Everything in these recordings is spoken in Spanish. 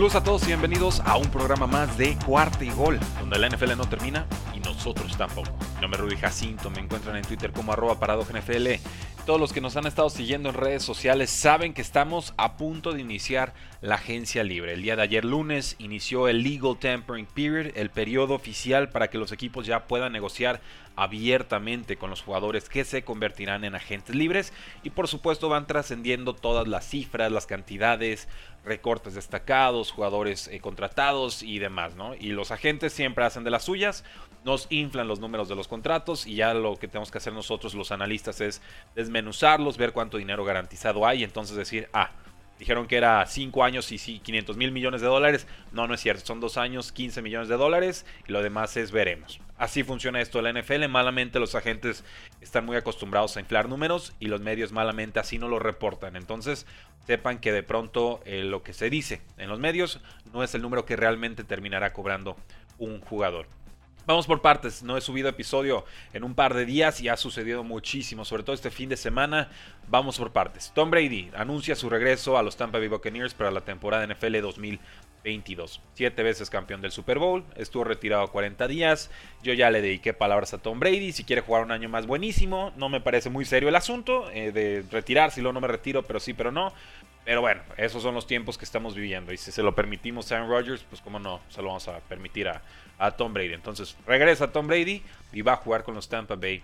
Saludos a todos y bienvenidos a un programa más de Cuarta y Gol, donde la NFL no termina y nosotros tampoco. Mi nombre es Rudy Jacinto, me encuentran en Twitter como arroba NFL. Todos los que nos han estado siguiendo en redes sociales saben que estamos a punto de iniciar la agencia libre. El día de ayer lunes inició el Legal Tampering Period, el periodo oficial para que los equipos ya puedan negociar abiertamente con los jugadores que se convertirán en agentes libres y por supuesto van trascendiendo todas las cifras, las cantidades, recortes destacados, jugadores eh, contratados y demás, ¿no? Y los agentes siempre hacen de las suyas, nos inflan los números de los contratos y ya lo que tenemos que hacer nosotros los analistas es desmenuzarlos, ver cuánto dinero garantizado hay y entonces decir, ah, Dijeron que era 5 años y sí, 500 mil millones de dólares. No, no es cierto. Son 2 años, 15 millones de dólares. Y lo demás es veremos. Así funciona esto la NFL. Malamente los agentes están muy acostumbrados a inflar números y los medios malamente así no lo reportan. Entonces sepan que de pronto eh, lo que se dice en los medios no es el número que realmente terminará cobrando un jugador. Vamos por partes, no he subido episodio en un par de días y ha sucedido muchísimo, sobre todo este fin de semana. Vamos por partes. Tom Brady anuncia su regreso a los Tampa Bay Buccaneers para la temporada NFL 2022. Siete veces campeón del Super Bowl, estuvo retirado 40 días. Yo ya le dediqué palabras a Tom Brady. Si quiere jugar un año más, buenísimo. No me parece muy serio el asunto eh, de retirar, si luego no me retiro, pero sí, pero no. Pero bueno, esos son los tiempos que estamos viviendo. Y si se lo permitimos a Aaron Rodgers, pues cómo no, se lo vamos a permitir a, a Tom Brady. Entonces regresa Tom Brady y va a jugar con los Tampa Bay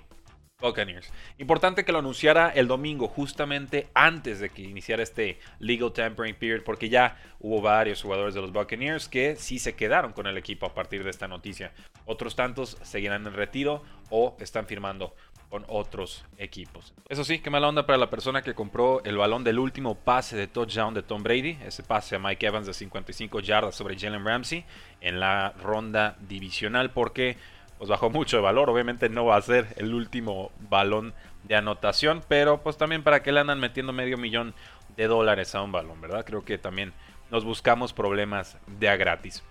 Buccaneers. Importante que lo anunciara el domingo, justamente antes de que iniciara este legal tampering period, porque ya hubo varios jugadores de los Buccaneers que sí se quedaron con el equipo a partir de esta noticia. Otros tantos seguirán en retiro o están firmando con otros equipos. Eso sí, qué mala onda para la persona que compró el balón del último pase de touchdown de Tom Brady, ese pase a Mike Evans de 55 yardas sobre Jalen Ramsey en la ronda divisional porque pues bajó mucho de valor, obviamente no va a ser el último balón de anotación, pero pues también para que le andan metiendo medio millón de dólares a un balón, ¿verdad? Creo que también nos buscamos problemas de a gratis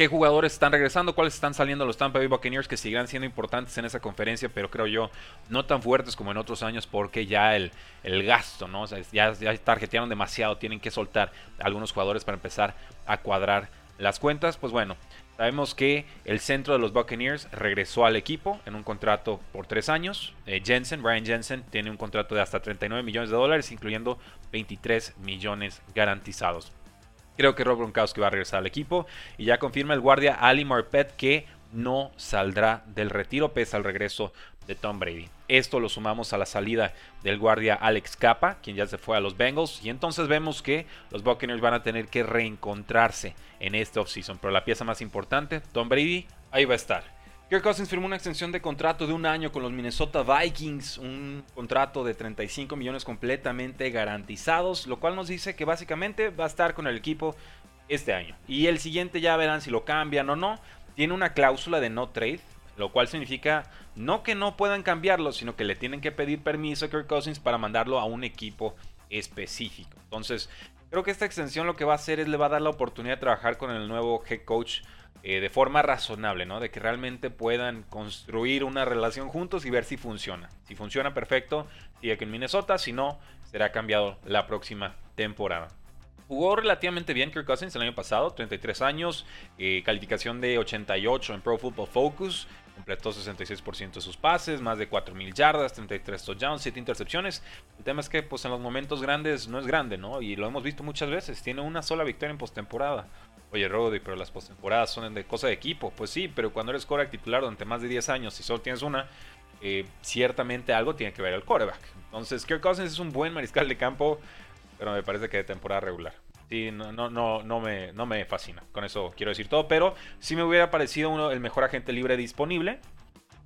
qué jugadores están regresando, cuáles están saliendo los Tampa Bay Buccaneers que seguirán siendo importantes en esa conferencia, pero creo yo no tan fuertes como en otros años porque ya el, el gasto, ¿no? O sea, ya, ya tarjetearon demasiado, tienen que soltar algunos jugadores para empezar a cuadrar las cuentas. Pues bueno, sabemos que el centro de los Buccaneers regresó al equipo en un contrato por tres años. Eh, Jensen, Brian Jensen, tiene un contrato de hasta 39 millones de dólares, incluyendo 23 millones garantizados. Creo que Rob Gronkowski va a regresar al equipo. Y ya confirma el guardia Ali Marpet que no saldrá del retiro pese al regreso de Tom Brady. Esto lo sumamos a la salida del guardia Alex Capa, quien ya se fue a los Bengals. Y entonces vemos que los Buccaneers van a tener que reencontrarse en este offseason. Pero la pieza más importante, Tom Brady, ahí va a estar. Kirk Cousins firmó una extensión de contrato de un año con los Minnesota Vikings, un contrato de 35 millones completamente garantizados, lo cual nos dice que básicamente va a estar con el equipo este año. Y el siguiente ya verán si lo cambian o no. Tiene una cláusula de no trade, lo cual significa no que no puedan cambiarlo, sino que le tienen que pedir permiso a Kirk Cousins para mandarlo a un equipo específico. Entonces, creo que esta extensión lo que va a hacer es le va a dar la oportunidad de trabajar con el nuevo head coach eh, de forma razonable, ¿no? De que realmente puedan construir una relación juntos y ver si funciona. Si funciona perfecto, sigue que en Minnesota, si no, será cambiado la próxima temporada. Jugó relativamente bien Kirk Cousins el año pasado, 33 años, eh, calificación de 88 en Pro Football Focus, completó 66% de sus pases, más de 4.000 yardas, 33 touchdowns, 7 intercepciones. El tema es que pues en los momentos grandes no es grande, ¿no? Y lo hemos visto muchas veces, tiene una sola victoria en postemporada. Oye, Roddy, pero las postemporadas son de cosa de equipo. Pues sí, pero cuando eres coreback titular durante más de 10 años y solo tienes una, eh, ciertamente algo tiene que ver el coreback. Entonces, Kirk Cousins es un buen mariscal de campo, pero me parece que de temporada regular. Sí, no, no, no, no, me, no me fascina. Con eso quiero decir todo. Pero sí me hubiera parecido uno, el mejor agente libre disponible.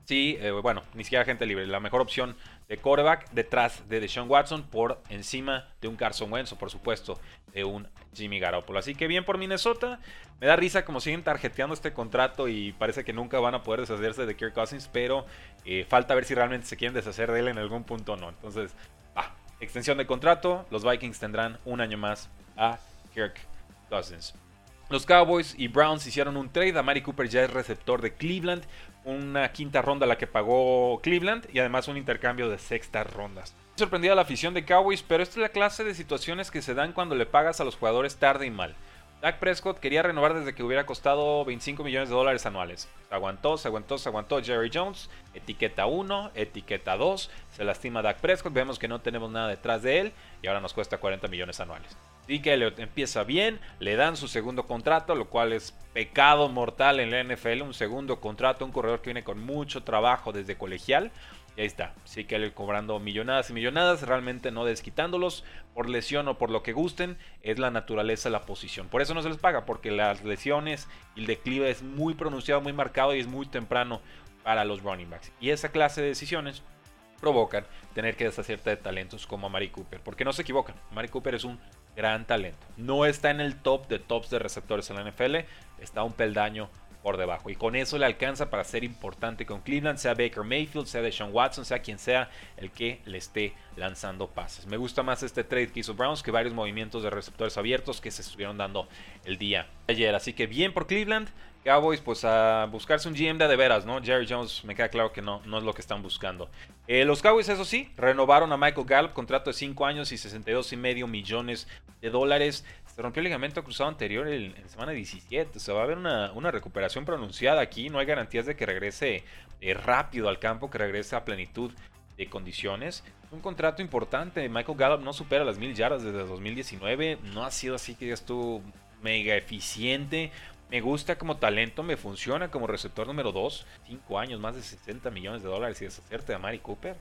Sí, eh, bueno, ni siquiera agente libre. La mejor opción de quarterback detrás de Deshaun Watson por encima de un Carson Wentz o por supuesto de un Jimmy Garoppolo. Así que bien por Minnesota. Me da risa como siguen tarjeteando este contrato y parece que nunca van a poder deshacerse de Kirk Cousins, pero eh, falta ver si realmente se quieren deshacer de él en algún punto o no. Entonces, ah, extensión de contrato. Los Vikings tendrán un año más a Kirk Cousins. Los Cowboys y Browns hicieron un trade. Amari Cooper ya es receptor de Cleveland. Una quinta ronda la que pagó Cleveland y además un intercambio de sextas rondas. Sorprendida la afición de Cowboys, pero esta es la clase de situaciones que se dan cuando le pagas a los jugadores tarde y mal. Dak Prescott quería renovar desde que hubiera costado 25 millones de dólares anuales. Se aguantó, se aguantó, se aguantó Jerry Jones. Etiqueta 1, etiqueta 2. Se lastima Dak Prescott. Vemos que no tenemos nada detrás de él. Y ahora nos cuesta 40 millones anuales. Y que le empieza bien, le dan su segundo contrato, lo cual es pecado mortal en la NFL. Un segundo contrato, un corredor que viene con mucho trabajo desde colegial. Y ahí está, sí que él cobrando millonadas y millonadas, realmente no desquitándolos por lesión o por lo que gusten, es la naturaleza la posición. Por eso no se les paga, porque las lesiones y el declive es muy pronunciado, muy marcado y es muy temprano para los running backs. Y esa clase de decisiones provocan tener que deshacerte de talentos como Mari Cooper, porque no se equivocan, Mari Cooper es un gran talento. No está en el top de tops de receptores en la NFL, está un peldaño por debajo. Y con eso le alcanza para ser importante con Cleveland, sea Baker Mayfield, sea Deshaun Watson, sea quien sea el que le esté lanzando pases. Me gusta más este trade que hizo Browns que varios movimientos de receptores abiertos que se estuvieron dando el día ayer. Así que bien por Cleveland. Cowboys, pues a buscarse un GM de, veras, ¿no? Jerry Jones, me queda claro que no, no es lo que están buscando. Eh, los Cowboys, eso sí, renovaron a Michael Gallup, contrato de 5 años y 62 y medio millones de dólares. Se rompió el ligamento cruzado anterior en, semana 17. Se va a haber una, recuperación pronunciada aquí. No hay garantías de que regrese eh, rápido al campo, que regrese a plenitud de condiciones. Un contrato importante. Michael Gallup no supera las mil yardas desde 2019. No ha sido así que ya estuvo mega eficiente. Me gusta como talento, me funciona como receptor número 2. 5 años, más de 60 millones de dólares y deshacerte de Mari Cooper.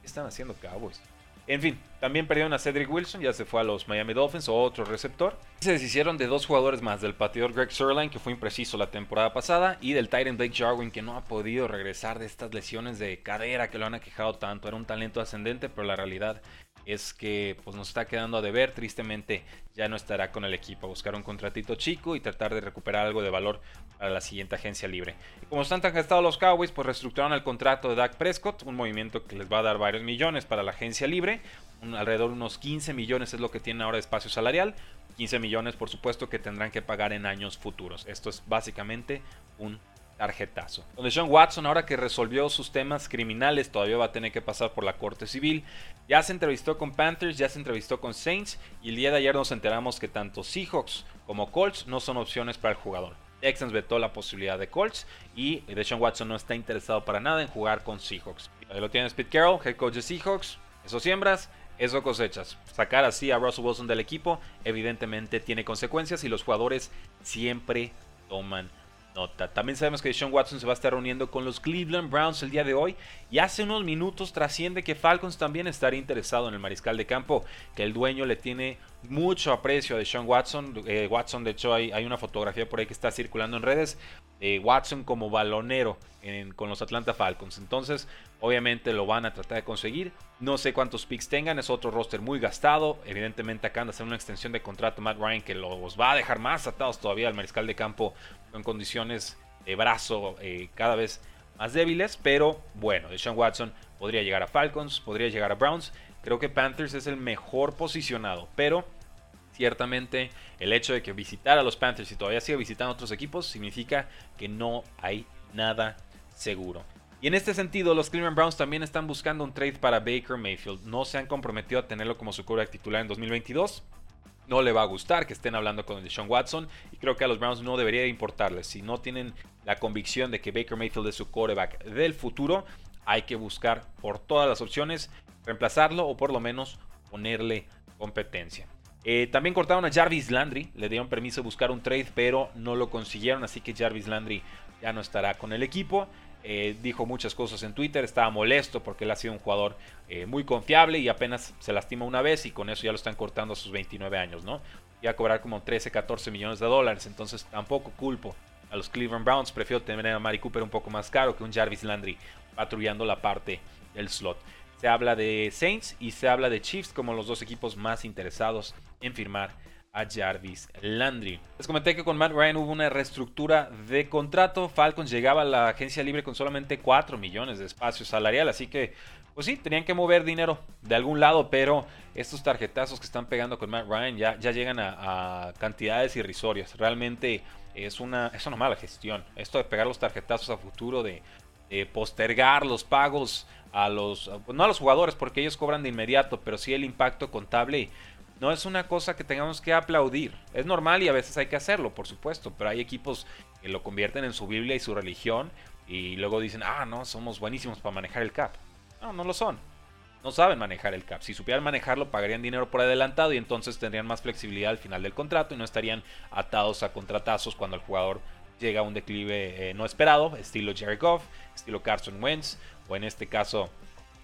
¿Qué están haciendo Cowboys? En fin, también perdieron a Cedric Wilson, ya se fue a los Miami Dolphins, otro receptor. Se deshicieron de dos jugadores más, del pateador Greg Sirline, que fue impreciso la temporada pasada, y del Titan Blake Jarwin, que no ha podido regresar de estas lesiones de cadera que lo han aquejado tanto. Era un talento ascendente, pero la realidad es que pues, nos está quedando a deber. Tristemente ya no estará con el equipo. Buscar un contratito chico y tratar de recuperar algo de valor para la siguiente agencia libre. Como están tan gastados los Cowboys, pues reestructuraron el contrato de Dak Prescott, un movimiento que les va a dar varios millones para la agencia libre. alrededor de unos 15 millones es lo que tiene ahora de espacio salarial. 15 millones, por supuesto, que tendrán que pagar en años futuros. Esto es básicamente un tarjetazo. Donde Sean Watson, ahora que resolvió sus temas criminales, todavía va a tener que pasar por la corte civil. Ya se entrevistó con Panthers, ya se entrevistó con Saints y el día de ayer nos enteramos que tanto Seahawks como Colts no son opciones para el jugador. Texans vetó la posibilidad de Colts y Deshaun Watson no está interesado para nada en jugar con Seahawks. Ahí lo tiene Pete Carroll, head coach de Seahawks. Eso siembras, eso cosechas. Sacar así a Russell Wilson del equipo evidentemente tiene consecuencias y los jugadores siempre toman también sabemos que Sean Watson se va a estar reuniendo con los Cleveland Browns el día de hoy y hace unos minutos trasciende que Falcons también estaría interesado en el mariscal de campo, que el dueño le tiene mucho aprecio a Sean Watson. Eh, Watson, de hecho, hay, una fotografía por ahí que está circulando en redes de Watson como balonero con los Atlanta Falcons. Entonces, obviamente lo van a tratar de conseguir. No sé cuántos picks tengan, es otro roster muy gastado. Evidentemente, acá de hacer una extensión de contrato Matt Ryan que los va a dejar más atados todavía al mariscal de campo en condiciones de brazo eh, cada vez más débiles. Pero bueno, Sean Watson podría llegar a Falcons, podría llegar a Browns. Creo que Panthers es el mejor posicionado, pero ciertamente el hecho de que visitar a los Panthers y todavía siga visitando otros equipos significa que no hay nada seguro. Y en este sentido, los Cleveland Browns también están buscando un trade para Baker Mayfield. No se han comprometido a tenerlo como su quarterback titular en 2022. No le va a gustar que estén hablando con Deshaun Watson y creo que a los Browns no debería importarles. Si no tienen la convicción de que Baker Mayfield es su quarterback del futuro, hay que buscar por todas las opciones reemplazarlo o por lo menos ponerle competencia. Eh, también cortaron a Jarvis Landry, le dieron permiso de buscar un trade, pero no lo consiguieron, así que Jarvis Landry ya no estará con el equipo. Eh, dijo muchas cosas en Twitter, estaba molesto porque él ha sido un jugador eh, muy confiable y apenas se lastima una vez y con eso ya lo están cortando a sus 29 años, ¿no? iba a cobrar como 13, 14 millones de dólares. Entonces tampoco culpo a los Cleveland Browns. Prefiero tener a Mari Cooper un poco más caro que un Jarvis Landry patrullando la parte del slot. Se habla de Saints y se habla de Chiefs como los dos equipos más interesados en firmar a Jarvis Landry. Les comenté que con Matt Ryan hubo una reestructura de contrato. Falcons llegaba a la agencia libre con solamente 4 millones de espacio salarial, así que pues sí, tenían que mover dinero de algún lado, pero estos tarjetazos que están pegando con Matt Ryan ya, llegan a, cantidades irrisorias. Realmente es una, es mala gestión. Esto de pegar los tarjetazos a futuro, de postergar los pagos a los, no a los jugadores porque ellos cobran de inmediato, pero sí el impacto contable no es una cosa que tengamos que aplaudir. Es normal y a veces hay que hacerlo, por supuesto, pero hay equipos que lo convierten en su Biblia y su religión y luego dicen, ah, no, somos buenísimos para manejar el cap. No, no lo son. No saben manejar el cap. Si supieran manejarlo, pagarían dinero por adelantado y entonces tendrían más flexibilidad al final del contrato y no estarían atados a contratazos cuando el jugador llega a un declive eh, no esperado, estilo Jerry Goff, estilo Carson Wentz o en este caso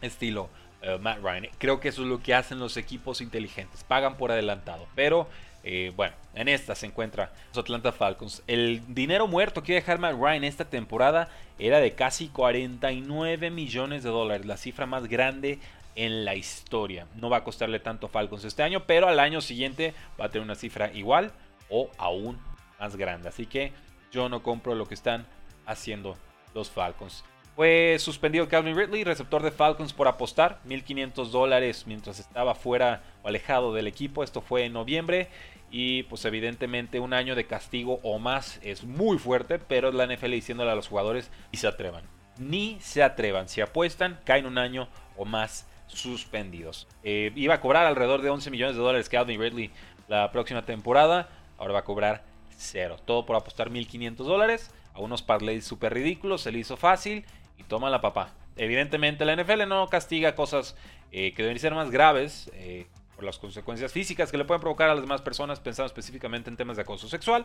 estilo eh, Matt Ryan. Creo que eso es lo que hacen los equipos inteligentes, pagan por adelantado. Pero eh, bueno, en esta se encuentra los Atlanta Falcons. El dinero muerto que iba a dejar Matt Ryan esta temporada era de casi 49 millones de dólares, la cifra más grande en la historia. No va a costarle tanto a Falcons este año, pero al año siguiente va a tener una cifra igual o aún más grande. Así que yo no compro lo que están haciendo los Falcons. Fue suspendido Calvin Ridley, receptor de Falcons, por apostar 1.500 dólares mientras estaba fuera o alejado del equipo. Esto fue en noviembre. Y pues evidentemente un año de castigo o más es muy fuerte, pero la NFL diciéndole a los jugadores y se atrevan. Ni se atrevan. Si apuestan, caen un año o más suspendidos. Eh, iba a cobrar alrededor de 11 millones de dólares Calvin Ridley la próxima temporada. Ahora va a cobrar cero. Todo por apostar 1.500 dólares. A unos parlays súper ridículos. Se le hizo fácil y toma la papá. Evidentemente la NFL no castiga cosas eh, que deben ser más graves eh, por las consecuencias físicas que le pueden provocar a las demás personas, pensando específicamente en temas de acoso sexual.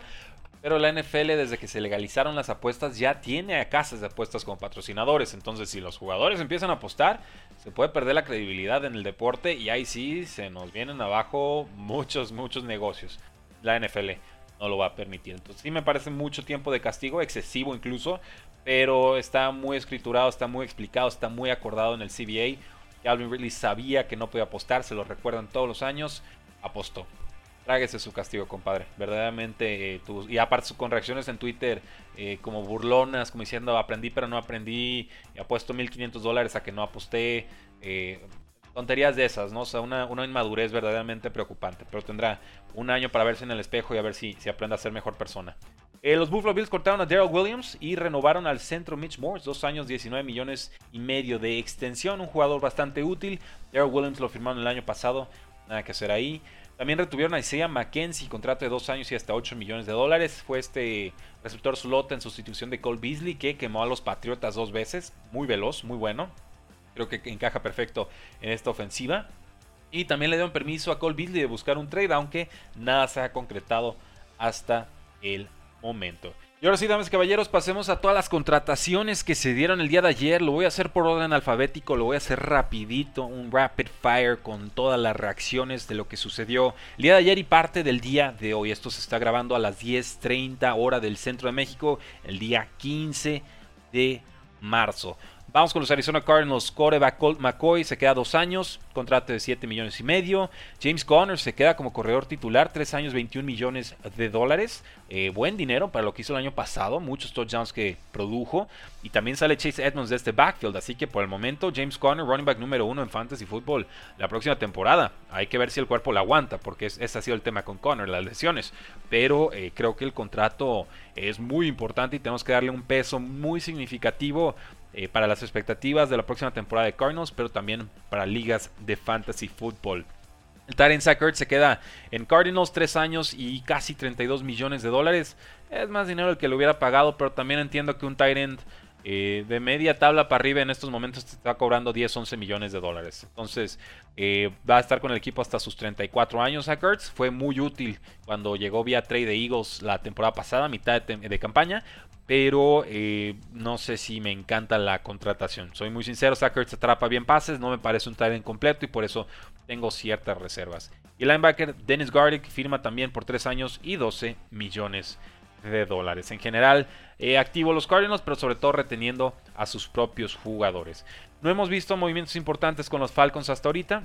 Pero la NFL desde que se legalizaron las apuestas ya tiene a casas de apuestas como patrocinadores. Entonces si los jugadores empiezan a apostar, se puede perder la credibilidad en el deporte y ahí sí se nos vienen abajo muchos, muchos negocios. La NFL no lo va a permitir. Entonces sí me parece mucho tiempo de castigo, excesivo incluso, pero está muy escriturado, está muy explicado, está muy acordado en el CBA. Calvin Ridley sabía que no podía apostar, se lo recuerdan todos los años, apostó. Tráguese su castigo, compadre. Verdaderamente, eh, y aparte con reacciones en Twitter eh, como burlonas, como diciendo aprendí pero no aprendí, y apuesto 1500 dólares a que no aposté. Eh, tonterías de esas, ¿no? O sea, una, inmadurez verdaderamente preocupante. Pero tendrá un año para verse en el espejo y a ver si, si aprende a ser mejor persona. Eh, los Buffalo Bills cortaron a Daryl Williams y renovaron al centro Mitch Morse, dos años, 19 millones y medio de extensión, un jugador bastante útil. Daryl Williams lo firmaron el año pasado, nada que hacer ahí. También retuvieron a Isaiah McKenzie, contrato de dos años y hasta 8 millones de dólares. Fue este receptor slot en sustitución de Cole Beasley, que quemó a los Patriotas dos veces. Muy veloz, muy bueno. Creo que encaja perfecto en esta ofensiva. Y también le dieron permiso a Cole Beasley de buscar un trade, aunque nada se ha concretado hasta el momento. Y ahora sí, damas y caballeros, pasemos a todas las contrataciones que se dieron el día de ayer. Lo voy a hacer por orden alfabético, lo voy a hacer rapidito, un rapid fire con todas las reacciones de lo que sucedió el día de ayer y parte del día de hoy. Esto se está grabando a las 10.30 hora del centro de México, el día 15 de marzo. Vamos con los Arizona Cardinals. Coreback Colt McCoy se queda dos años, contrato de 7 millones y medio. James Conner se queda como corredor titular, 3 años, 21 millones de dólares. Eh, buen dinero para lo que hizo el año pasado, muchos touchdowns que produjo. Y también sale Chase Edmonds de este backfield, así que por el momento James Conner, running back número uno en Fantasy Football la próxima temporada. Hay que ver si el cuerpo la aguanta, porque ese ha sido el tema con Conner, las lesiones. Pero eh, creo que el contrato es muy importante y tenemos que darle un peso muy significativo eh, para las expectativas de la próxima temporada de Cardinals, pero también para ligas de fantasy football. El Tyrant Sackert se queda en Cardinals 3 años y casi 32 millones de dólares. Es más dinero el que le hubiera pagado, pero también entiendo que un Tyrant Eh, de media tabla para arriba en estos momentos está cobrando 10, 11 millones de dólares. Entonces eh, va a estar con el equipo hasta sus 34 años. A fue muy útil cuando llegó vía trade de Eagles la temporada pasada, mitad de, campaña. Pero eh, no sé si me encanta la contratación. Soy muy sincero, Sackers atrapa bien pases, no me parece un talent completo y por eso tengo ciertas reservas. Y linebacker Dennis Gardick firma también por 3 años y 12 millones de dólares. En general, eh, activo los Cardinals, pero sobre todo reteniendo a sus propios jugadores. No hemos visto movimientos importantes con los Falcons hasta ahorita.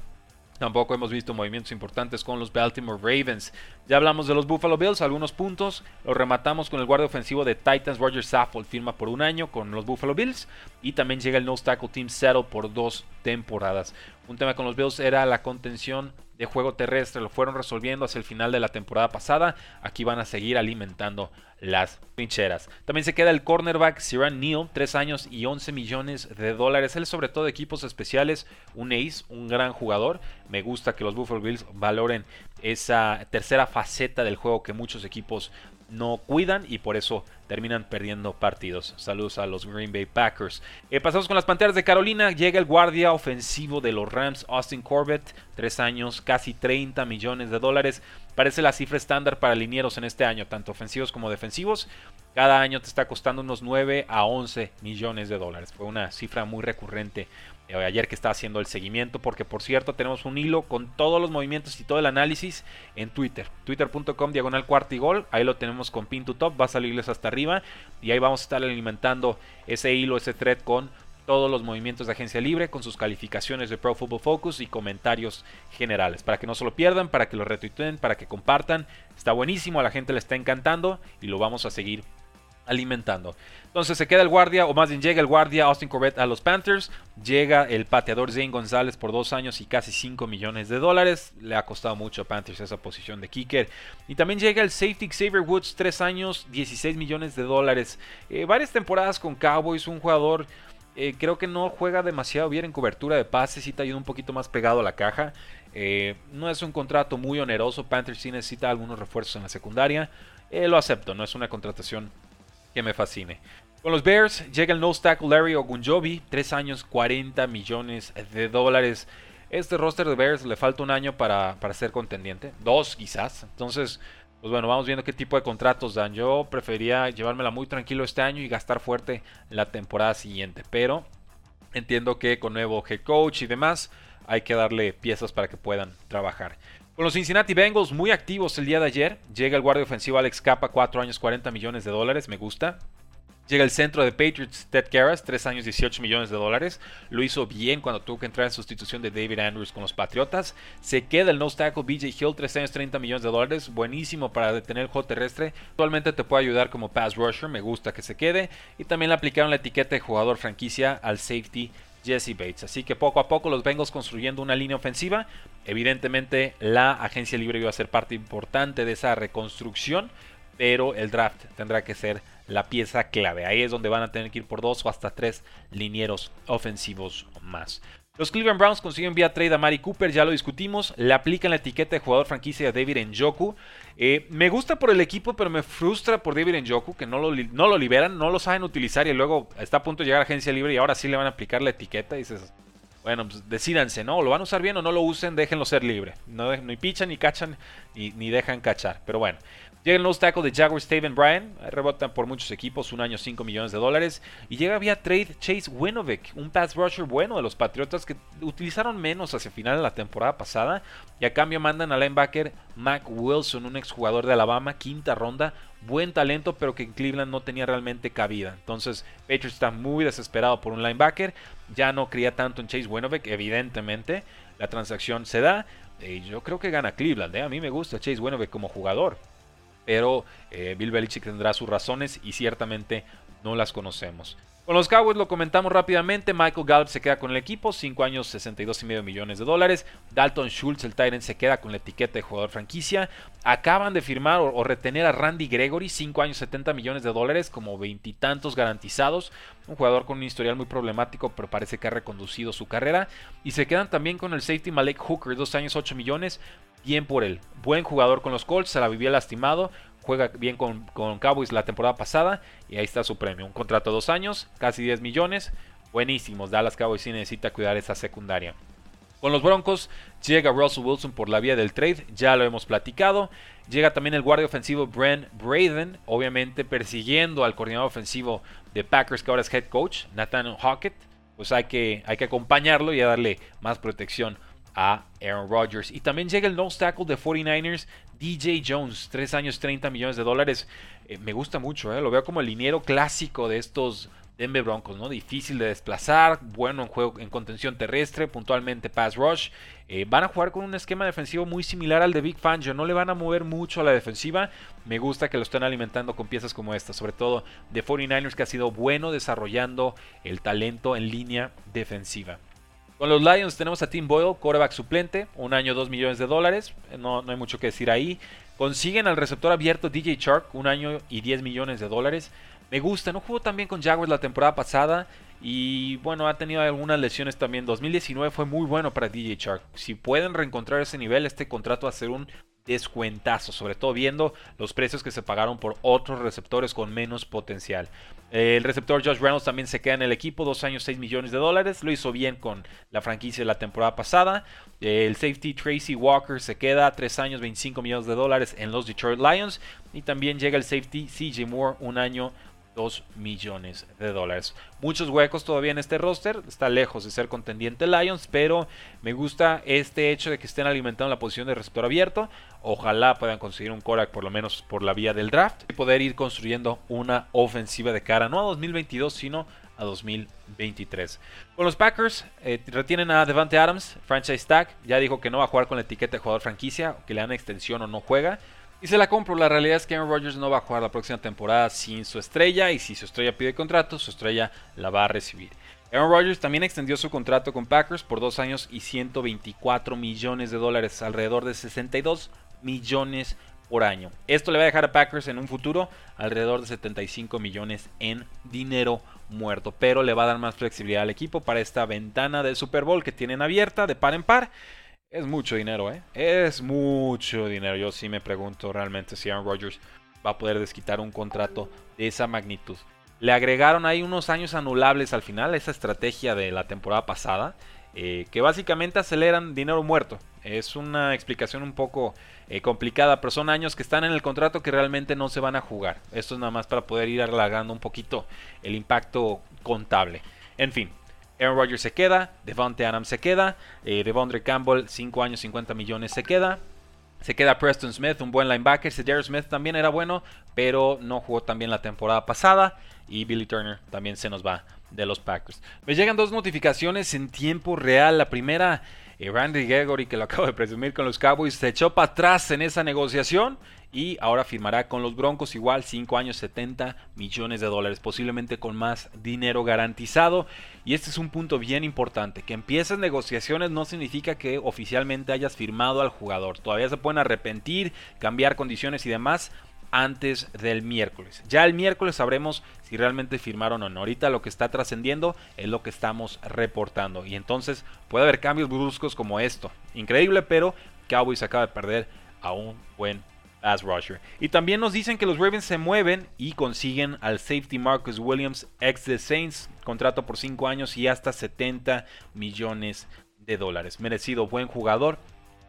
Tampoco hemos visto movimientos importantes con los Baltimore Ravens. Ya hablamos de los Buffalo Bills, algunos puntos. Lo rematamos con el guardia ofensivo de Titans, Roger Saffold, firma por un año con los Buffalo Bills. Y también llega el nose tackle team Settle por dos temporadas. Un tema con los Bills era la contención de juego terrestre. Lo fueron resolviendo hacia el final de la temporada pasada. Aquí van a seguir alimentando las trincheras. También se queda el cornerback Siran Neal, 3 años y 11 millones de dólares. Él sobre todo de equipos especiales, un ace, un gran jugador. Me gusta que los Buffalo Bills valoren esa tercera faceta del juego que muchos equipos no cuidan y por eso terminan perdiendo partidos. Saludos a los Green Bay Packers. Eh, pasamos con las Panteras de Carolina. Llega el guardia ofensivo de los Rams, Austin Corbett. Tres años, casi 30 millones de dólares. Parece la cifra estándar para linieros en este año, tanto ofensivos como defensivos. Cada año te está costando unos 9 a 11 millones de dólares. Fue una cifra muy recurrente ayer que estaba haciendo el seguimiento, porque por cierto tenemos un hilo con todos los movimientos y todo el análisis en Twitter, twitter.com diagonal cuarto y gol, ahí lo tenemos con pin to top, va a salirles hasta arriba y ahí vamos a estar alimentando ese hilo, ese thread con todos los movimientos de agencia libre con sus calificaciones de Pro Football Focus y comentarios generales. Para que no se lo pierdan, para que lo retuiteen, para que compartan. Está buenísimo, a la gente le está encantando y lo vamos a seguir alimentando. Entonces se queda el guardia, o más bien llega el guardia Austin Corbett a los Panthers. Llega el pateador Zane González por dos años y casi 5 millones de dólares. Le ha costado mucho a Panthers esa posición de kicker. Y también llega el safety Xavier Woods, 3 años, 16 millones de dólares. Eh, varias temporadas con Cowboys, un jugador... Eh, creo que no juega demasiado bien en cobertura de pases, y te ayuda un poquito más pegado a la caja. Eh, no es un contrato muy oneroso, Panthers sí necesita algunos refuerzos en la secundaria. lo acepto, no es una contratación que me fascine. Con los Bears llega el nose tackle Larry Ogunjobi, 3 años, 40 millones de dólares. Este roster de Bears le falta un año para, para ser contendiente, dos quizás. Entonces, pues bueno, vamos viendo qué tipo de contratos dan. Yo prefería llevármela muy tranquilo este año y gastar fuerte la temporada siguiente. Pero entiendo que con nuevo head coach y demás, hay que darle piezas para que puedan trabajar. Con los Cincinnati Bengals muy activos el día de ayer, llega el guardia ofensivo Alex Capa, 4 años 40 millones de dólares, me gusta. Llega el centro de Patriots, Ted Karras, 3 años 18 millones de dólares. Lo hizo bien cuando tuvo que entrar en sustitución de David Andrews con los Patriotas. Se queda el nose tackle BJ Hill, 3 años 30 millones de dólares. Buenísimo para detener el juego terrestre. Actualmente te puede ayudar como pass rusher, me gusta que se quede. Y también le aplicaron la etiqueta de jugador franquicia al safety Jesse Bates. Así que poco a poco los Bengals construyendo una línea ofensiva. Evidentemente la agencia libre iba a ser parte importante de esa reconstrucción, pero el draft tendrá que ser la pieza clave. Ahí es donde van a tener que ir por dos o hasta tres linieros ofensivos más. Los Cleveland Browns consiguen vía trade a Mari Cooper, ya lo discutimos. Le aplican la etiqueta de jugador franquicia a David Njoku. Eh, me gusta por el equipo, pero me frustra por David Njoku, que no lo, no lo liberan, no lo saben utilizar y luego está a punto de llegar a agencia libre y ahora sí le van a aplicar la etiqueta. Y dices, bueno, pues decídanse, ¿no? Lo van a usar bien o no lo usen, déjenlo ser libre. No, ni pichan, ni cachan, ni dejan cachar. Pero bueno, Llega el nose tackle de Jaguars Steven Bryan, rebotan por muchos equipos, un año 5 millones de dólares. Y llega vía trade Chase Winovich, un pass rusher bueno de los Patriotas que utilizaron menos hacia final de la temporada pasada. Y a cambio mandan al linebacker Mac Wilson, un exjugador de Alabama, quinta ronda. Buen talento, pero que en Cleveland no tenía realmente cabida. Entonces, Patriots está muy desesperado por un linebacker. Ya no cría tanto en Chase Winovich, evidentemente. La transacción se da. Y yo creo que gana Cleveland. ¿eh? A mí me gusta Chase Winovich como jugador pero eh, Bill Belichick tendrá sus razones y ciertamente no las conocemos. Con los Cowboys lo comentamos rápidamente. Michael Gallup se queda con el equipo, 5 años, 62 y medio millones de dólares. Dalton Schultz, el Tyrant, se queda con la etiqueta de jugador franquicia. Acaban de firmar o, retener a Randy Gregory, 5 años, 70 millones de dólares, como veintitantos garantizados. Un jugador con un historial muy problemático, pero parece que ha reconducido su carrera. Y se quedan también con el safety Malek Hooker, 2 años, 8 millones. Bien por él. Buen jugador con los Colts, se la vivía lastimado. juega bien con, con Cowboys la temporada pasada y ahí está su premio. Un contrato de dos años, casi 10 millones. Buenísimos. Dallas Cowboys sí necesita cuidar esa secundaria. Con los Broncos llega Russell Wilson por la vía del trade, ya lo hemos platicado. Llega también el guardia ofensivo Brent Braden, obviamente persiguiendo al coordinador ofensivo de Packers, que ahora es head coach, Nathan Hackett. Pues hay que, hay que acompañarlo y darle más protección a Aaron Rodgers. Y también llega el nose tackle de 49ers, DJ Jones, 3 años, 30 millones de dólares. Eh, me gusta mucho, eh, lo veo como el liniero clásico de estos Denver Broncos, ¿no? Difícil de desplazar, bueno en juego en contención terrestre, puntualmente pass rush. Eh, van a jugar con un esquema defensivo muy similar al de Big Fangio, no le van a mover mucho a la defensiva. Me gusta que lo estén alimentando con piezas como esta, sobre todo de 49ers que ha sido bueno desarrollando el talento en línea defensiva. Con los Lions tenemos a Tim Boyle, quarterback suplente, un año 2 millones de dólares, no, hay mucho que decir ahí. Consiguen al receptor abierto DJ Shark, un año y 10 millones de dólares. Me gusta, no jugó tan bien con Jaguars la temporada pasada y bueno, ha tenido algunas lesiones también. 2019 fue muy bueno para DJ Shark. Si pueden reencontrar ese nivel, este contrato va a ser un descuentazo, sobre todo viendo los precios que se pagaron por otros receptores con menos potencial. El receptor Josh Reynolds también se queda en el equipo, dos años, 6 millones de dólares. Lo hizo bien con la franquicia de la temporada pasada. El safety Tracy Walker se queda, tres años, 25 millones de dólares en los Detroit Lions. Y también llega el safety CJ Moore, un año, 2 millones de dólares. Muchos huecos todavía en este roster, está lejos de ser contendiente Lions, pero me gusta este hecho de que estén alimentando la posición de receptor abierto. Ojalá puedan conseguir un Korak por lo menos por la vía del draft y poder ir construyendo una ofensiva de cara no a 2022 sino a 2023. Con los Packers eh, retienen a Devante Adams, franchise tag, ya dijo que no va a jugar con la etiqueta de jugador franquicia, que le dan extensión o no juega. Y se la compro. La realidad es que Aaron Rodgers no va a jugar la próxima temporada sin su estrella. Y si su estrella pide contrato, su estrella la va a recibir. Aaron Rodgers también extendió su contrato con Packers por dos años y 124 millones de dólares, alrededor de 62 millones por año. Esto le va a dejar a Packers en un futuro alrededor de 75 millones en dinero muerto, pero le va a dar más flexibilidad al equipo para esta ventana del Super Bowl que tienen abierta de par en par. Es mucho dinero, ¿eh? Es mucho dinero. Yo sí me pregunto realmente si Aaron Rodgers va a poder desquitar un contrato de esa magnitud. Le agregaron ahí unos años anulables al final, esa estrategia de la temporada pasada, eh, que básicamente aceleran dinero muerto. Es una explicación un poco eh, complicada, pero son años que están en el contrato que realmente no se van a jugar. Esto es nada más para poder ir alargando un poquito el impacto contable. En fin, Aaron Rodgers se queda, Devontae Adams se queda, eh, Devondre Campbell 5 años 50 millones se queda. Se queda Preston Smith, un buen linebacker. Cedar Smith también era bueno, pero no jugó tan bien la temporada pasada. Y Billy Turner también se nos va de los Packers. Me llegan dos notificaciones en tiempo real. La primera, eh, Randy Gregory, que lo acabo de presumir con los Cowboys, se echó para atrás en esa negociación y ahora firmará con los Broncos igual 5 años 70 millones de dólares, posiblemente con más dinero garantizado. Y este es un punto bien importante, que empieces negociaciones no significa que oficialmente hayas firmado al jugador. Todavía se pueden arrepentir, cambiar condiciones y demás antes del miércoles. Ya el miércoles sabremos si realmente firmaron o no. Ahorita lo que está trascendiendo es lo que estamos reportando. Y entonces puede haber cambios bruscos como esto. Increíble, pero Cowboys acaba de perder a un buen as rusher. Y también nos dicen que los Ravens se mueven y consiguen al safety Marcus Williams, ex de Saints, contrato por 5 años y hasta 70 millones de dólares. Merecido, buen jugador.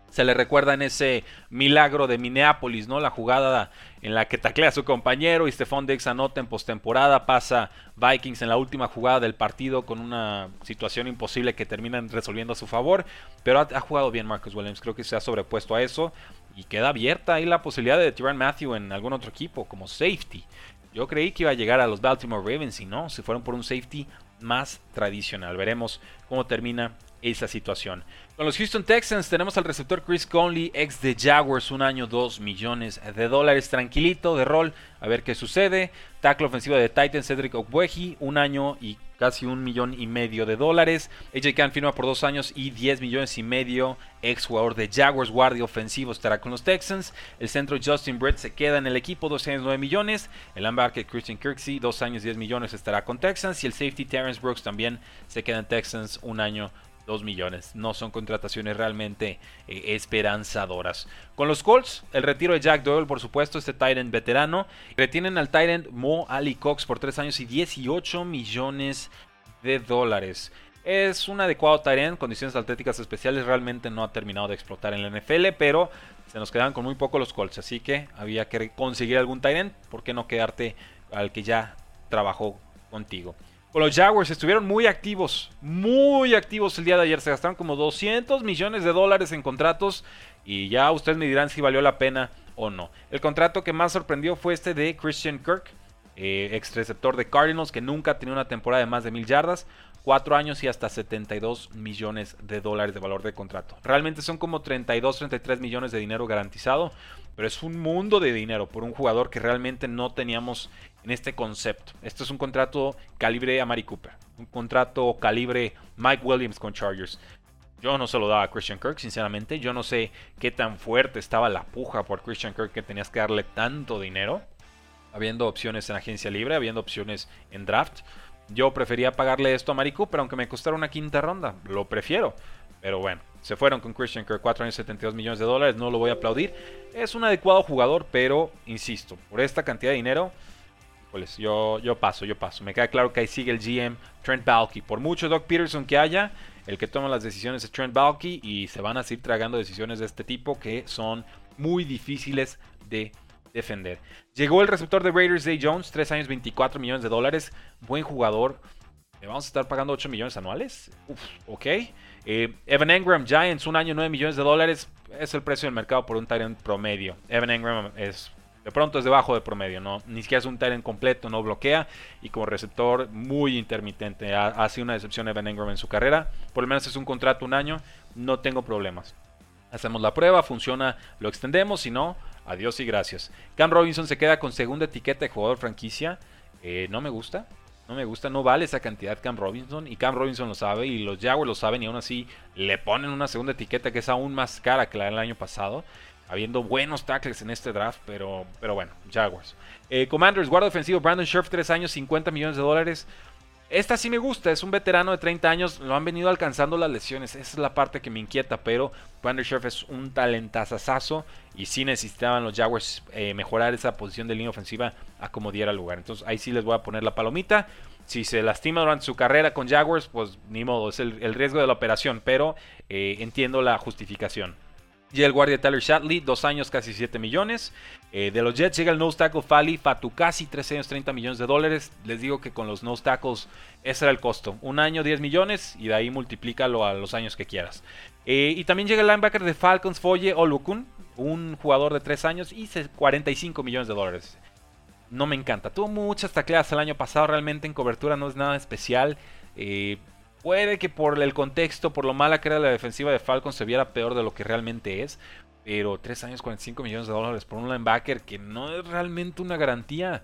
Se le recuerda en ese milagro de Minneapolis, ¿no? La jugada en la que taclea a su compañero y Stephon Diggs anota en postemporada, pasa Vikings en la última jugada del partido con una situación imposible que terminan resolviendo a su favor, pero ha, jugado bien Marcus Williams, creo que se ha sobrepuesto a eso y queda abierta ahí la posibilidad de Tyrann Matthew en algún otro equipo como safety. Yo creí que iba a llegar a los Baltimore Ravens y no, se fueron por un safety más tradicional. Veremos cómo termina esa situación. Con los Houston Texans tenemos al receptor Chris Conley, ex de Jaguars, un año 2 millones de dólares, tranquilito de rol, a ver qué sucede. Tackle ofensiva de Titans, Cedric Ogbueji, un año y casi un millón y medio de dólares. AJ Khan firma por dos años y 10 millones y medio. Ex jugador de Jaguars, guardia ofensivo, estará con los Texans. El centro Justin Brett se queda en el equipo, dos años 9 millones. El linebacker Christian Kirksey, dos años 10 millones, estará con Texans. Y el safety Terrence Brooks también se queda en Texans, un año 2 millones. No son contrataciones realmente eh, esperanzadoras. Con los Colts, el retiro de Jack Doyle, por supuesto, este Tyrant veterano. Retienen al Tyrant Mo Ali Cox por 3 años y 18 millones de dólares. Es un adecuado Tyrant, condiciones atléticas especiales, realmente no ha terminado de explotar en la NFL, pero se nos quedan con muy poco los Colts, así que había que conseguir algún Tyrant, ¿por qué no quedarte al que ya trabajó contigo? Con los Jaguars estuvieron muy activos, muy activos el día de ayer. Se gastaron como 200 millones de dólares en contratos y ya ustedes me dirán si valió la pena o no. El contrato que más sorprendió fue este de Christian Kirk, eh, ex receptor de Cardinals, que nunca ha tenido una temporada de más de mil yardas. 4 años y hasta 72 millones de dólares de valor de contrato. Realmente son como 32, 33 millones de dinero garantizado, pero es un mundo de dinero por un jugador que realmente no teníamos en este concepto. Este es un contrato calibre a Mari Cooper, un contrato calibre Mike Williams con Chargers. Yo no se lo daba a Christian Kirk, sinceramente. Yo no sé qué tan fuerte estaba la puja por Christian Kirk que tenías que darle tanto dinero. Habiendo opciones en agencia libre, habiendo opciones en draft. Yo prefería pagarle esto a Mari Cooper, aunque me costara una quinta ronda. Lo prefiero. Pero bueno, se fueron con Christian Kirk, 4 años 72 millones de dólares. No lo voy a aplaudir. Es un adecuado jugador, pero insisto, por esta cantidad de dinero, pues yo, yo paso, yo paso. Me queda claro que ahí sigue el GM Trent Balky. Por mucho Doc Peterson que haya, el que toma las decisiones es Trent Balky y se van a seguir tragando decisiones de este tipo que son muy difíciles de defender. Llegó el receptor de Raiders, Day Jones, 3 años, 24 millones de dólares. Buen jugador. ¿Le vamos a estar pagando 8 millones anuales? Uf, ok. Eh, Evan Engram, Giants, un año, 9 millones de dólares. Es el precio del mercado por un Tyrant promedio. Evan Engram es de pronto es debajo de promedio, ¿no? Ni siquiera es un Tyrant completo, no bloquea. Y como receptor, muy intermitente. Ha, sido una decepción Evan Engram en su carrera. Por lo menos es un contrato un año. No tengo problemas. Hacemos la prueba, funciona, lo extendemos. Si no, Adiós y gracias. Cam Robinson se queda con segunda etiqueta de jugador franquicia. Eh, no me gusta. No me gusta. No vale esa cantidad Cam Robinson. Y Cam Robinson lo sabe. Y los Jaguars lo saben. Y aún así le ponen una segunda etiqueta que es aún más cara que la del año pasado. Habiendo buenos tackles en este draft. Pero, pero bueno, Jaguars. Eh, Commanders, guarda ofensivo. Brandon Scherf, 3 años, 50 millones de dólares. Esta sí me gusta, es un veterano de 30 años, lo han venido alcanzando las lesiones, esa es la parte que me inquieta, pero Brandon Scherf es un talentazazazo y sí necesitaban los Jaguars eh, mejorar esa posición de línea ofensiva a como diera lugar. Entonces ahí sí les voy a poner la palomita. Si se lastima durante su carrera con Jaguars, pues ni modo, es el, riesgo de la operación, pero eh, entiendo la justificación. Y el guardia Tyler Shatley, dos años, casi 7 millones. Eh, de los Jets llega el nose tackle Fali casi 3 años, 30 millones de dólares. Les digo que con los nose tackles ese era el costo. Un año, 10 millones y de ahí multiplícalo a los años que quieras. Eh, y también llega el linebacker de Falcons, Foye Olukun, un jugador de 3 años y 45 millones de dólares. No me encanta. Tuvo muchas tacleadas el año pasado, realmente en cobertura no es nada especial. Eh, Puede que por el contexto, por lo mala que era la defensiva de Falcons, se viera peor de lo que realmente es. Pero 3 años, 45 millones de dólares por un linebacker que no es realmente una garantía.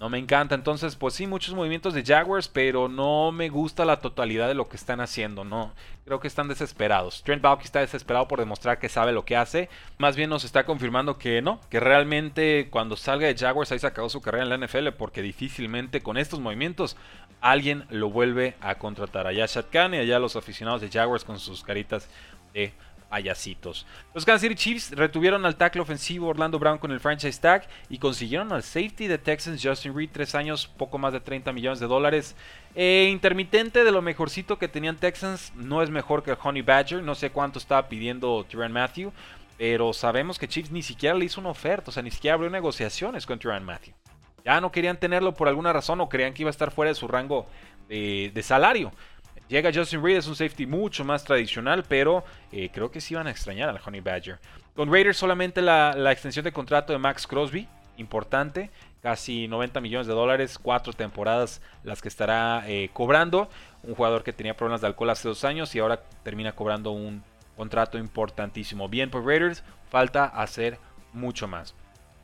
No me encanta. Entonces, pues sí, muchos movimientos de Jaguars, pero no me gusta la totalidad de lo que están haciendo. No, creo que están desesperados. Trent Baalke está desesperado por demostrar que sabe lo que hace. Más bien nos está confirmando que no, que realmente cuando salga de Jaguars ahí se acabó su carrera en la NFL, porque difícilmente con estos movimientos alguien lo vuelve a contratar. Allá Shad Khan y allá los aficionados de Jaguars con sus caritas de payasitos. Los Kansas City Chiefs retuvieron al tackle ofensivo Orlando Brown con el franchise tag y consiguieron al safety de Texans Justin Reed, tres años, poco más de 30 millones de dólares. Eh, intermitente de lo mejorcito que tenían Texans, no es mejor que el Honey Badger, no sé cuánto estaba pidiendo Tyrann Matthew, pero sabemos que Chiefs ni siquiera le hizo una oferta, o sea, ni siquiera abrió negociaciones con Tyrann Matthew. Ya no querían tenerlo por alguna razón o creían que iba a estar fuera de su rango de salario. Llega Justin Reed, es un safety mucho más tradicional, pero eh, creo que sí van a extrañar al Honey Badger. Con Raiders solamente la, extensión de contrato de Max Crosby, importante, casi 90 millones de dólares, cuatro temporadas las que estará eh, cobrando. Un jugador que tenía problemas de alcohol hace dos años y ahora termina cobrando un contrato importantísimo. Bien por Raiders, falta hacer mucho más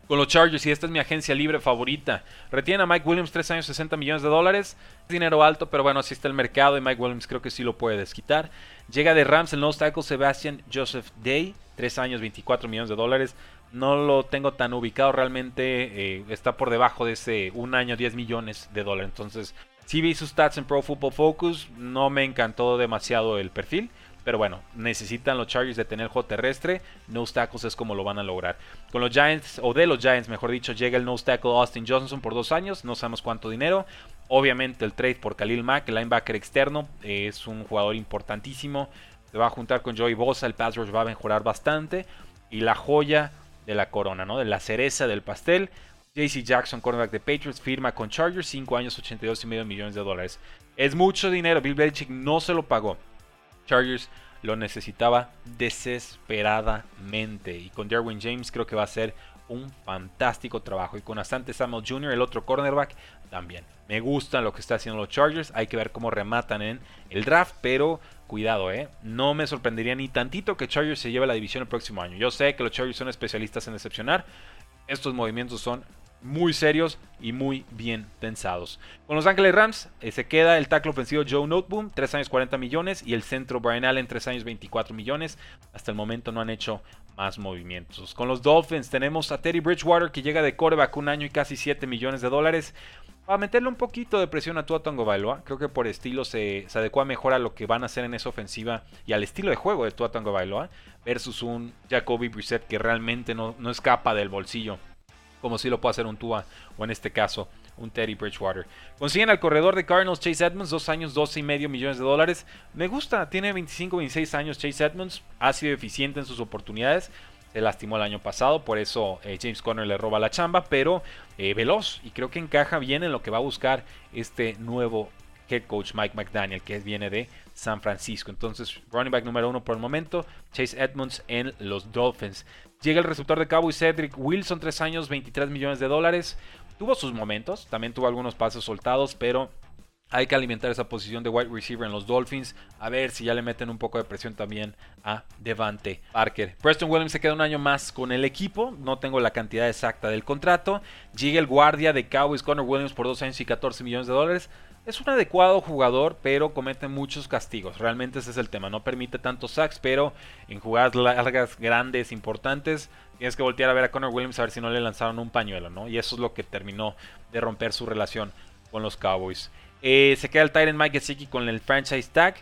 con los Chargers y esta es mi agencia libre favorita. Retiene a Mike Williams 3 años 60 millones de dólares. Dinero alto, pero bueno, así está el mercado y Mike Williams creo que sí lo puede desquitar. Llega de Rams el nose tackle Sebastian Joseph Day, 3 años 24 millones de dólares. No lo tengo tan ubicado, realmente eh, está por debajo de ese un año 10 millones de dólares. Entonces Sí vi sus stats en Pro Football Focus, no me encantó demasiado el perfil. Pero bueno, necesitan los Chargers de tener juego terrestre. No tackles es como lo van a lograr. Con los Giants, o de los Giants, mejor dicho, llega el no tackle Austin Johnson por dos años. No sabemos cuánto dinero. Obviamente el trade por Khalil Mack, el linebacker externo, es un jugador importantísimo. Se va a juntar con Joey Bosa, el pass rush va a mejorar bastante. Y la joya de la corona, ¿no? De la cereza del pastel. JC Jackson, cornerback de Patriots, firma con Chargers 5 años, 82 y medio millones de dólares. Es mucho dinero, Bill Belichick no se lo pagó. Chargers lo necesitaba desesperadamente. Y con Derwin James creo que va a ser un fantástico trabajo. Y con Asante Samuel Jr., el otro cornerback, también. Me gusta lo que está haciendo los Chargers. Hay que ver cómo rematan en el draft. Pero cuidado, ¿eh? No me sorprendería ni tantito que Chargers se lleve la división el próximo año. Yo sé que los Chargers son especialistas en decepcionar. Estos movimientos son muy serios y muy bien pensados. Con los Ángeles Rams eh, se queda el tackle ofensivo Joe Noteboom, 3 años 40 millones, y el centro Brian Allen, 3 años 24 millones. Hasta el momento no han hecho más movimientos. Con los Dolphins tenemos a Teddy Bridgewater que llega de coreback un año y casi 7 millones de dólares. Para meterle un poquito de presión a Tua Tango Bailoa, creo que por estilo se, adecua mejor a lo que van a hacer en esa ofensiva y al estilo de juego de Tua Tango Bailoa versus un Jacoby Brissett que realmente no, no escapa del bolsillo como si lo puede hacer un Tua o en este caso un Teddy Bridgewater. Consiguen al corredor de Cardinals Chase Edmonds, dos años, 12 y medio millones de dólares. Me gusta, tiene 25, 26 años Chase Edmonds, ha sido eficiente en sus oportunidades. Se lastimó el año pasado, por eso eh, James Conner le roba la chamba, pero eh, veloz y creo que encaja bien en lo que va a buscar este nuevo head coach Mike McDaniel, que viene de San Francisco. Entonces, running back número uno por el momento, Chase Edmonds en los Dolphins. Llega el receptor de Cabo y Cedric Wilson, 3 años, 23 millones de dólares. Tuvo sus momentos, también tuvo algunos pasos soltados, pero hay que alimentar esa posición de wide receiver en los Dolphins. A ver si ya le meten un poco de presión también a Devante Parker. Preston Williams se queda un año más con el equipo. No tengo la cantidad exacta del contrato. Llega el guardia de Cowboys, Connor Williams, por 2 años y 14 millones de dólares. Es un adecuado jugador, pero comete muchos castigos. Realmente ese es el tema. No permite tantos sacks, pero en jugadas largas, grandes, importantes, tienes que voltear a ver a Connor Williams a ver si no le lanzaron un pañuelo, ¿no? Y eso es lo que terminó de romper su relación con los Cowboys. Eh, se queda el Titan Mike Gesicki con el franchise tag.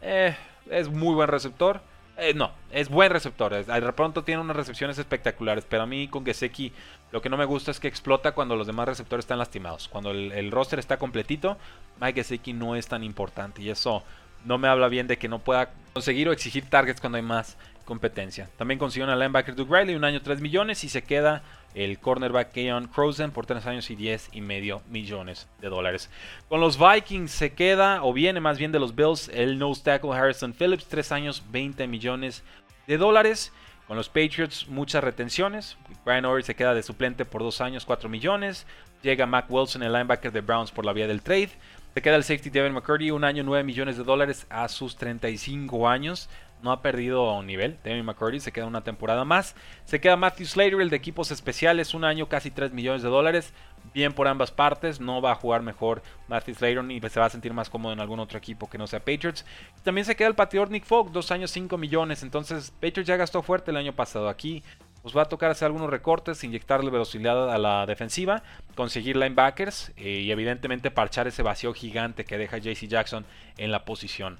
Eh, es muy buen receptor. Eh, no, es buen receptor. De pronto tiene unas recepciones espectaculares. Pero a mí con Gesecki lo que no me gusta es que explota cuando los demás receptores están lastimados. Cuando el, roster está completito, Mike Gesecki no es tan importante. Y eso no me habla bien de que no pueda conseguir o exigir targets cuando hay más competencia. También consiguió al linebacker Duke Riley, un año 3 millones y se queda el cornerback Keon Crozen por 3 años y 10 y medio millones de dólares. Con los Vikings se queda, o viene más bien de los Bills, el nose tackle Harrison Phillips, 3 años 20 millones de dólares. Con los Patriots muchas retenciones. Brian Ory se queda de suplente por 2 años 4 millones. Llega Mac Wilson, el linebacker de Browns por la vía del trade. Se queda el safety Devin McCurdy, un año 9 millones de dólares a sus 35 años no ha perdido nivel. Demi McCurdy se queda una temporada más. Se queda Matthew Slater, el de equipos especiales, un año casi 3 millones de dólares. Bien por ambas partes, no va a jugar mejor Matthew Slater ni se va a sentir más cómodo en algún otro equipo que no sea Patriots. También se queda el pateador Nick Fogg, dos años 5 millones. Entonces Patriots ya gastó fuerte el año pasado. Aquí os va a tocar hacer algunos recortes, inyectarle velocidad a la defensiva, conseguir linebackers eh, y evidentemente parchar ese vacío gigante que deja JC Jackson en la posición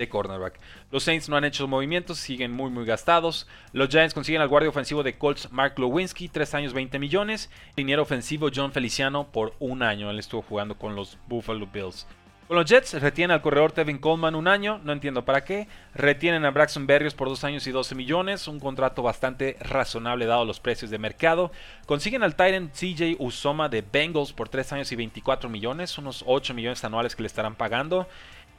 de cornerback. Los Saints no han hecho movimientos, siguen muy muy gastados. Los Giants consiguen al guardia ofensivo de Colts Mark Lewinsky, 3 años 20 millones. Liniero ofensivo John Feliciano por un año, él estuvo jugando con los Buffalo Bills. Con los Jets retienen al corredor Tevin Coleman un año, no entiendo para qué. Retienen a Braxton Berrios por dos años y 12 millones, un contrato bastante razonable dado los precios de mercado. Consiguen al Titan CJ Usoma de Bengals por 3 años y 24 millones, unos 8 millones anuales que le estarán pagando.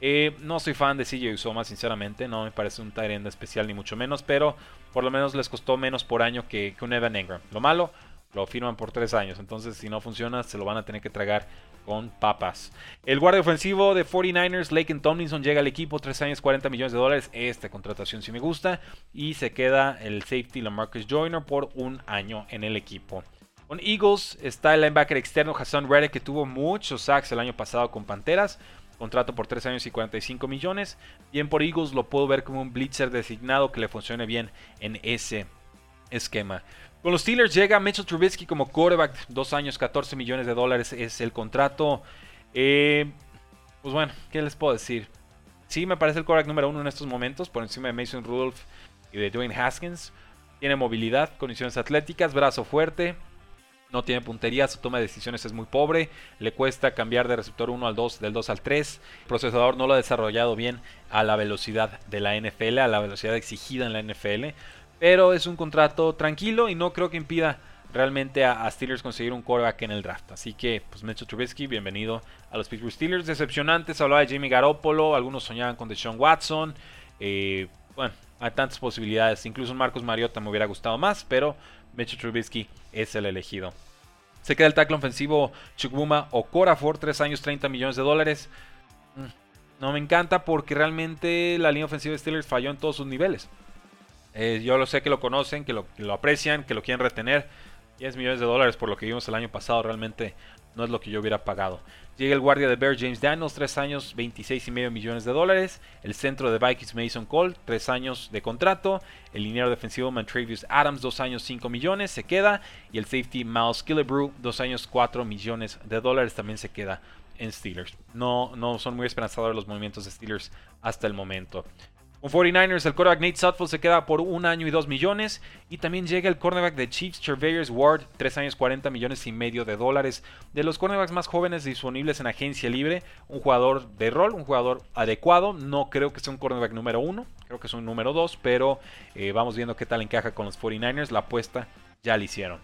Eh, no soy fan de CJ Usoma, sinceramente. No me parece un Tyrend especial ni mucho menos. Pero por lo menos les costó menos por año que, un Evan Engram. Lo malo, lo firman por tres años. Entonces, si no funciona, se lo van a tener que tragar con papas. El guardia ofensivo de 49ers, Laken Tomlinson, llega al equipo. Tres años, 40 millones de dólares. Esta contratación sí me gusta. Y se queda el safety Lamarcus Joyner por un año en el equipo. Con Eagles está el linebacker externo Hassan Reddick, que tuvo muchos sacks el año pasado con Panteras. Contrato por 3 años y 45 millones. Bien por Eagles, lo puedo ver como un blitzer designado que le funcione bien en ese esquema. Con los Steelers llega Mitchell Trubisky como quarterback, 2 años, 14 millones de dólares es el contrato. Eh, pues bueno, ¿qué les puedo decir? Sí, me parece el quarterback número uno en estos momentos, por encima de Mason Rudolph y de Dwayne Haskins. Tiene movilidad, condiciones atléticas, brazo fuerte, no tiene puntería, su toma de decisiones es muy pobre, le cuesta cambiar de receptor 1 al 2, del 2 al 3. El procesador no lo ha desarrollado bien a la velocidad de la NFL, a la velocidad exigida en la NFL, pero es un contrato tranquilo y no creo que impida realmente a, Steelers conseguir un quarterback en el draft. Así que, pues Mitchell Trubisky, bienvenido a los Pittsburgh Steelers. Decepcionantes, hablaba de Jimmy Garoppolo, algunos soñaban con Deshaun Watson. Eh, bueno, hay tantas posibilidades. Incluso Marcos Mariota me hubiera gustado más, pero Mitchell Trubisky es el elegido. Se queda el tackle ofensivo Chukwuma Okorafor, 3 años, 30 millones de dólares. Mm, no me encanta porque realmente la línea ofensiva de Steelers falló en todos sus niveles. Eh, yo lo sé que lo conocen, que lo, que lo aprecian, que lo quieren retener 10 millones de dólares por lo que vimos el año pasado realmente no es lo que yo hubiera pagado. Llega el guardia de Bear James Daniels, 3 años, 26 y medio millones de dólares. El centro de Vikings Mason Cole, 3 años de contrato. El liniero defensivo Mantravius Adams, 2 años, 5 millones, se queda. Y el safety Miles Killebrew, 2 años, 4 millones de dólares, también se queda en Steelers. No, no son muy esperanzadores los movimientos de Steelers hasta el momento. Con 49ers, el cornerback Nate Sutton se queda por un año y dos millones. Y también llega el cornerback de Chiefs, Treverius Ward, tres años 40 millones y medio de dólares. De los cornerbacks más jóvenes disponibles en agencia libre, un jugador de rol, un jugador adecuado. No creo que sea un cornerback número uno, creo que es un número dos, pero eh, vamos viendo qué tal encaja con los 49ers. La apuesta ya la hicieron.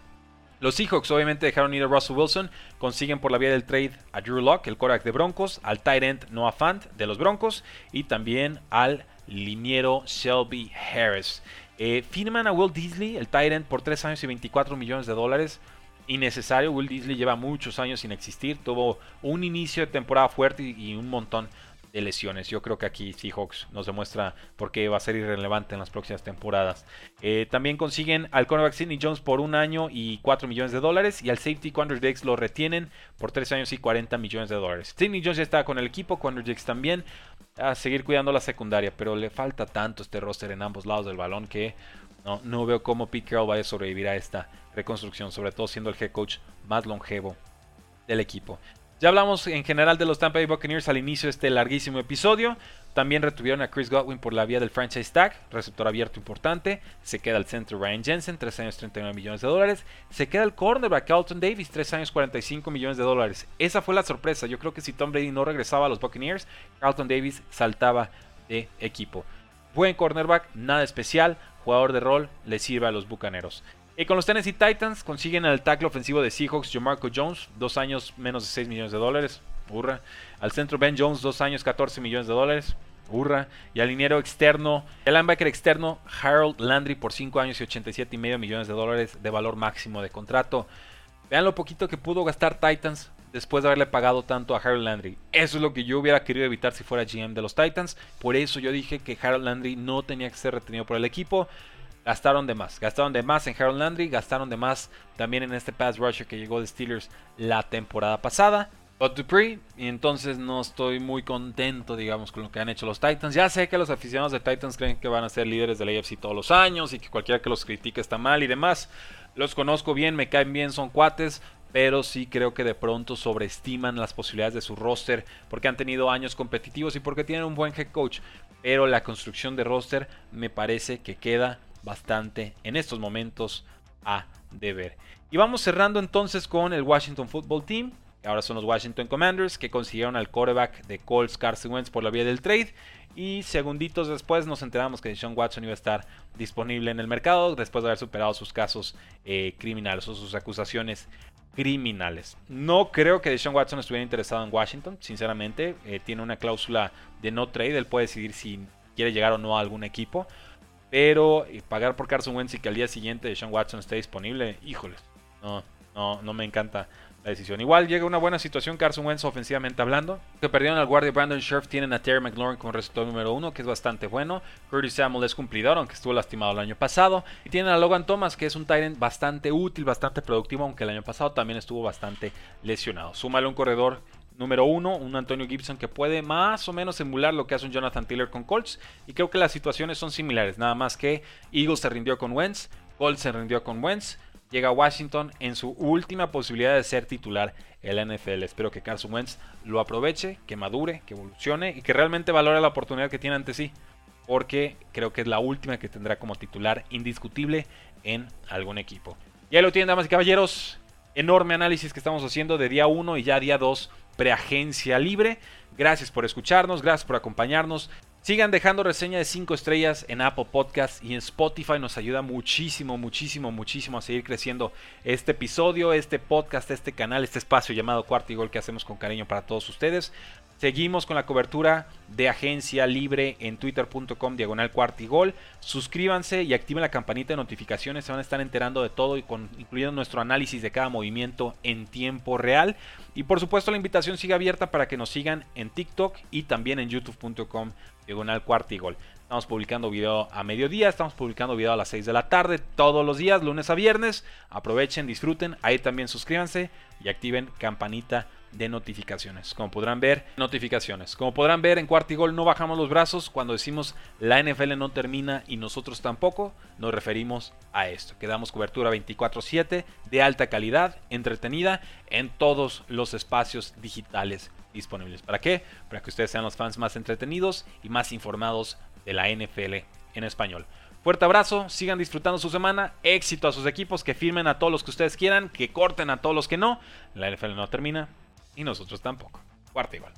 Los Seahawks obviamente dejaron ir a Russell Wilson, consiguen por la vía del trade a Drew Locke, el quarterback de Broncos, al tight end Noah Fant de los Broncos y también al liniero Shelby Harris. Eh, firman a Will Disley, el Tyrant, por 3 años y 24 millones de dólares. Innecesario, Will Disley lleva muchos años sin existir, tuvo un inicio de temporada fuerte y un montón de lesiones. Yo creo que aquí Seahawks nos demuestra por qué va a ser irrelevante en las próximas temporadas. Eh, también consiguen al cornerback Sidney Jones por un año y 4 millones de dólares. Y al safety Quandre Dix lo retienen por 3 años y 40 millones de dólares. Sidney Jones ya está con el equipo, Quandre Dix también. A seguir cuidando la secundaria, pero le falta tanto este roster en ambos lados del balón que no, no veo cómo Pete Carroll vaya a sobrevivir a esta reconstrucción, sobre todo siendo el head coach más longevo del equipo. Ya hablamos en general de los Tampa Bay Buccaneers al inicio de este larguísimo episodio. También retuvieron a Chris Godwin por la vía del franchise tag, receptor abierto importante. Se queda el centro Ryan Jensen, 3 años 39 millones de dólares. Se queda el cornerback Carlton Davis, 3 años 45 millones de dólares. Esa fue la sorpresa. Yo creo que si Tom Brady no regresaba a los Buccaneers, Carlton Davis saltaba de equipo. Buen cornerback, nada especial, jugador de rol, le sirve a los Bucaneros. Y con los Tennessee Titans consiguen al tackle ofensivo de Seahawks, Jamarco Jones, dos años menos de 6 millones de dólares. Burra. Al centro Ben Jones, dos años 14 millones de dólares. Burra. Y al liniero externo, el linebacker externo, Harold Landry por 5 años y 87 y medio millones de dólares de valor máximo de contrato. Vean lo poquito que pudo gastar Titans después de haberle pagado tanto a Harold Landry. Eso es lo que yo hubiera querido evitar si fuera GM de los Titans. Por eso yo dije que Harold Landry no tenía que ser retenido por el equipo gastaron de más. Gastaron de más en Harold Landry, gastaron de más también en este pass rusher que llegó de Steelers la temporada pasada. But Dupree, y entonces no estoy muy contento, digamos, con lo que han hecho los Titans. Ya sé que los aficionados de Titans creen que van a ser líderes de la AFC todos los años y que cualquiera que los critique está mal y demás. Los conozco bien, me caen bien, son cuates, pero sí creo que de pronto sobreestiman las posibilidades de su roster porque han tenido años competitivos y porque tienen un buen head coach. Pero la construcción de roster me parece que queda bastante en estos momentos a deber. Y vamos cerrando entonces con el Washington Football Team, que ahora son los Washington Commanders, que consiguieron al quarterback de Colts Carson Wentz por la vía del trade. Y segunditos después nos enteramos que Sean Watson iba a estar disponible en el mercado después de haber superado sus casos eh, criminales o sus acusaciones criminales. No creo que Deshaun Watson estuviera interesado en Washington, sinceramente. Eh, tiene una cláusula de no trade, él puede decidir si quiere llegar o no a algún equipo. Pero pagar por Carson Wentz y que al día siguiente Sean Watson esté disponible, híjoles, no, no, no me encanta la decisión. Igual llega una buena situación Carson Wentz ofensivamente hablando. Que perdieron al guardia Brandon Scherf, tienen a Terry McLaurin como receptor número uno, que es bastante bueno. Curtis Samuel es cumplidor, aunque estuvo lastimado el año pasado. Y tienen a Logan Thomas, que es un Tyrant bastante útil, bastante productivo, aunque el año pasado también estuvo bastante lesionado. Súmale un corredor número uno, un Antonio Gibson que puede más o menos emular lo que hace un Jonathan Taylor con Colts. Y creo que las situaciones son similares, nada más que Eagles se rindió con Wentz, Colts se rindió con Wentz. llega a Washington en su última posibilidad de ser titular en la NFL. Espero que Carson Wentz lo aproveche, que madure, que evolucione y que realmente valore la oportunidad que tiene ante sí. Porque creo que es la última que tendrá como titular indiscutible en algún equipo. Y ahí lo tienen, damas y caballeros. Enorme análisis que estamos haciendo de día 1 y ya día 2 preagencia libre. Gracias por escucharnos, gracias por acompañarnos. Sigan dejando reseña de 5 estrellas en Apple Podcast y en Spotify. Nos ayuda muchísimo, muchísimo, muchísimo a seguir creciendo este episodio, este podcast, este canal, este espacio llamado Cuarto Gol que hacemos con cariño para todos ustedes. Seguimos con la cobertura de Agencia Libre en twitter.com diagonal cuartigol. Suscríbanse y activen la campanita de notificaciones. Se van a estar enterando de todo, y con, incluyendo nuestro análisis de cada movimiento en tiempo real. Y por supuesto la invitación sigue abierta para que nos sigan en TikTok y también en youtube.com diagonal cuartigol. Estamos publicando video a mediodía, estamos publicando video a las 6 de la tarde, todos los días, lunes a viernes. Aprovechen, disfruten, ahí también suscríbanse y activen campanita de notificaciones. Como podrán ver, notificaciones. Como podrán ver, en Cuartigol no bajamos los brazos cuando decimos la NFL no termina y nosotros tampoco. Nos referimos a esto. Que damos cobertura 24/7 de alta calidad, entretenida en todos los espacios digitales disponibles. ¿Para qué? Para que ustedes sean los fans más entretenidos y más informados de la NFL en español. Fuerte abrazo, sigan disfrutando su semana, éxito a sus equipos, que firmen a todos los que ustedes quieran, que corten a todos los que no. La NFL no termina, y nosotros tampoco. Cuarta igual.